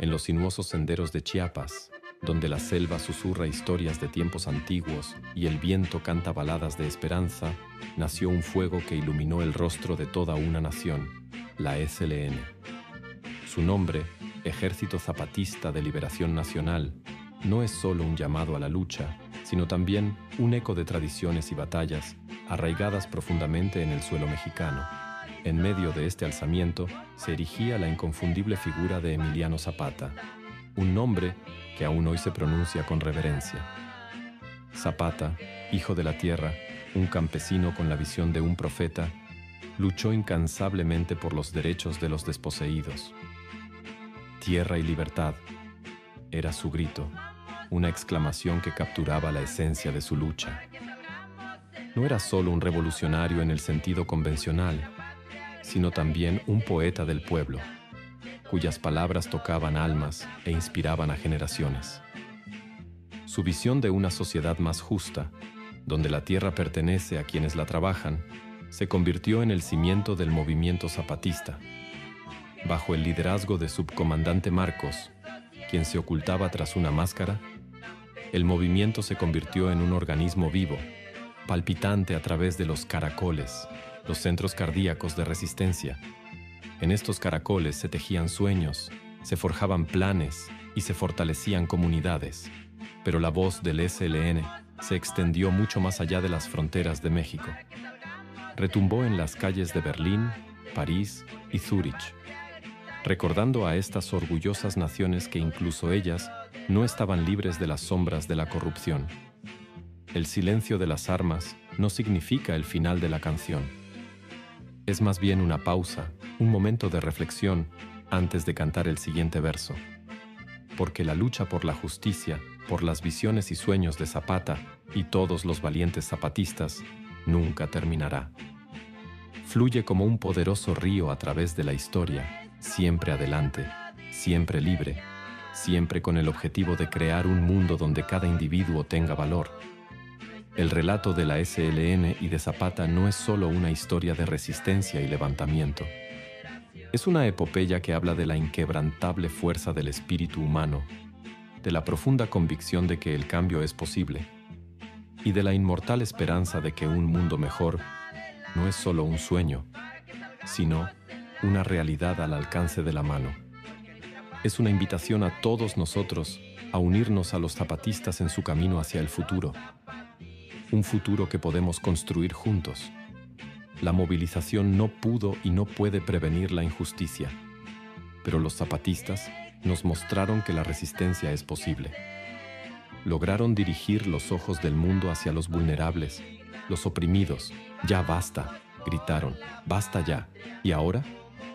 en los sinuosos senderos de Chiapas, donde la selva susurra historias de tiempos antiguos y el viento canta baladas de esperanza, nació un fuego que iluminó el rostro de toda una nación, la SLN. Su nombre, Ejército Zapatista de Liberación Nacional, no es solo un llamado a la lucha, sino también un eco de tradiciones y batallas arraigadas profundamente en el suelo mexicano. En medio de este alzamiento se erigía la inconfundible figura de Emiliano Zapata, un nombre que aún hoy se pronuncia con reverencia. Zapata, hijo de la tierra, un campesino con la visión de un profeta, luchó incansablemente por los derechos de los desposeídos. Tierra y libertad era su grito, una exclamación que capturaba la esencia de su lucha. No era solo un revolucionario en el sentido convencional, sino también un poeta del pueblo cuyas palabras tocaban almas e inspiraban a generaciones. Su visión de una sociedad más justa, donde la tierra pertenece a quienes la trabajan, se convirtió en el cimiento del movimiento zapatista. Bajo el liderazgo de subcomandante Marcos, quien se ocultaba tras una máscara, el movimiento se convirtió en un organismo vivo, palpitante a través de los caracoles, los centros cardíacos de resistencia, en estos caracoles se tejían sueños, se forjaban planes y se fortalecían comunidades, pero la voz del SLN se extendió mucho más allá de las fronteras de México. Retumbó en las calles de Berlín, París y Zúrich, recordando a estas orgullosas naciones que incluso ellas no estaban libres de las sombras de la corrupción. El silencio de las armas no significa el final de la canción. Es más bien una pausa un momento de reflexión antes de cantar el siguiente verso. Porque la lucha por la justicia, por las visiones y sueños de Zapata y todos los valientes zapatistas nunca terminará. Fluye como un poderoso río a través de la historia, siempre adelante, siempre libre, siempre con el objetivo de crear un mundo donde cada individuo tenga valor. El relato de la SLN y de Zapata no es solo una historia de resistencia y levantamiento es una epopeya que habla de la inquebrantable fuerza del espíritu humano, de la profunda convicción de que el cambio es posible y de la inmortal esperanza de que un mundo mejor no es solo un sueño, sino una realidad al alcance de la mano. Es una invitación a todos nosotros a unirnos a los zapatistas en su camino hacia el futuro, un futuro que podemos construir juntos la movilización no pudo y no puede prevenir la injusticia, pero los zapatistas nos mostraron que la resistencia es posible. Lograron dirigir los ojos del mundo hacia los vulnerables, los oprimidos. Ya basta, gritaron, basta ya. Y ahora,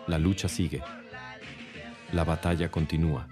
la lucha sigue. La batalla continúa.